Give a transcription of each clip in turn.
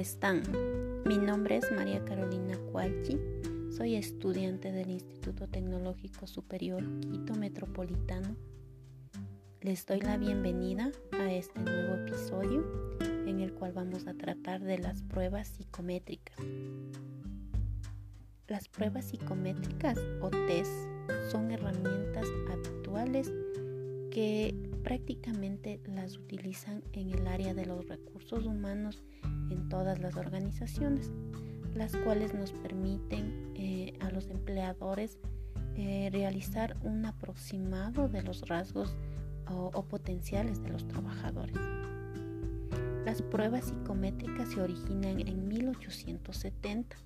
están? Mi nombre es María Carolina Cualchi. Soy estudiante del Instituto Tecnológico Superior Quito Metropolitano. Les doy la bienvenida a este nuevo episodio en el cual vamos a tratar de las pruebas psicométricas. Las pruebas psicométricas o test son herramientas habituales que prácticamente las utilizan en el área de los recursos humanos en todas las organizaciones, las cuales nos permiten eh, a los empleadores eh, realizar un aproximado de los rasgos o, o potenciales de los trabajadores. Las pruebas psicométricas se originan en 1870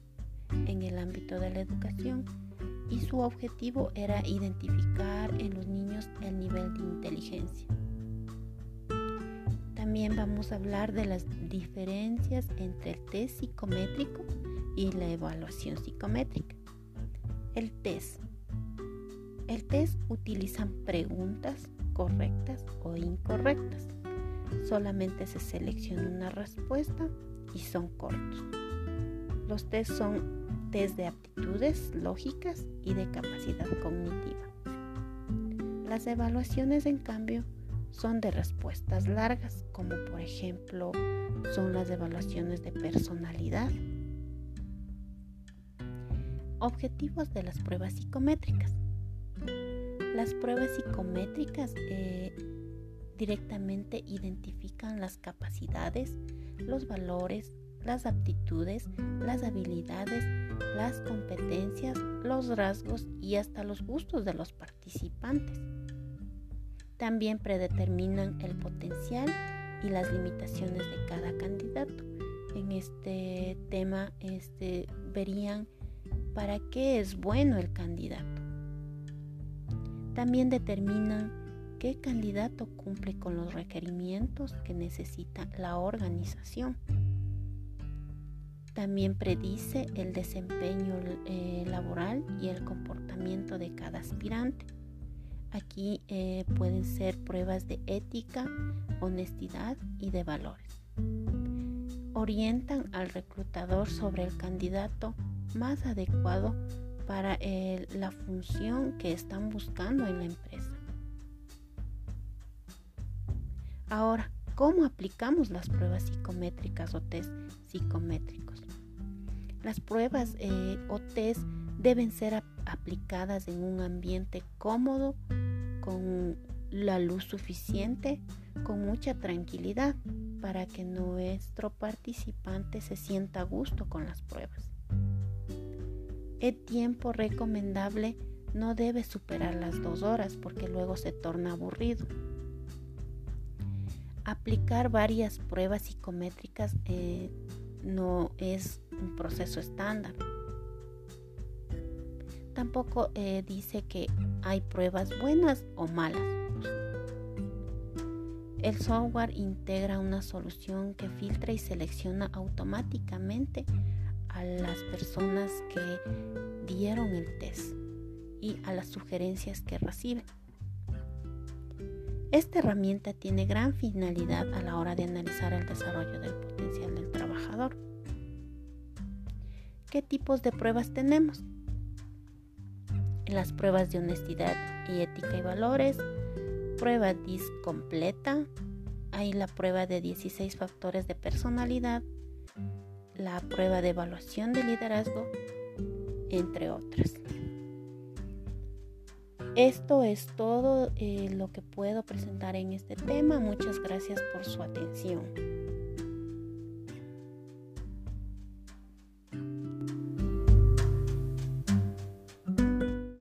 en el ámbito de la educación y su objetivo era identificar en los niños el nivel de inteligencia. También vamos a hablar de las diferencias entre el test psicométrico y la evaluación psicométrica. El test. El test utilizan preguntas correctas o incorrectas. Solamente se selecciona una respuesta y son cortos. Los test son test de aptitudes lógicas y de capacidad cognitiva. Las evaluaciones, en cambio, son de respuestas largas, como por ejemplo son las evaluaciones de personalidad. Objetivos de las pruebas psicométricas. Las pruebas psicométricas eh, directamente identifican las capacidades, los valores, las aptitudes, las habilidades, las competencias, los rasgos y hasta los gustos de los participantes. También predeterminan el potencial y las limitaciones de cada candidato. En este tema este, verían para qué es bueno el candidato. También determinan qué candidato cumple con los requerimientos que necesita la organización. También predice el desempeño eh, laboral y el comportamiento de cada aspirante. Aquí eh, pueden ser pruebas de ética, honestidad y de valores. Orientan al reclutador sobre el candidato más adecuado para la función que están buscando en la empresa. Ahora, ¿cómo aplicamos las pruebas psicométricas o test psicométricos? Las pruebas eh, o test deben ser aplicadas en un ambiente cómodo, con la luz suficiente, con mucha tranquilidad, para que nuestro participante se sienta a gusto con las pruebas. El tiempo recomendable no debe superar las dos horas porque luego se torna aburrido. Aplicar varias pruebas psicométricas eh, no es un proceso estándar. Tampoco eh, dice que hay pruebas buenas o malas. El software integra una solución que filtra y selecciona automáticamente a las personas que dieron el test y a las sugerencias que reciben. Esta herramienta tiene gran finalidad a la hora de analizar el desarrollo del potencial ¿Qué tipos de pruebas tenemos? Las pruebas de honestidad y ética y valores, prueba DIS completa, hay la prueba de 16 factores de personalidad, la prueba de evaluación de liderazgo, entre otras. Esto es todo eh, lo que puedo presentar en este tema. Muchas gracias por su atención.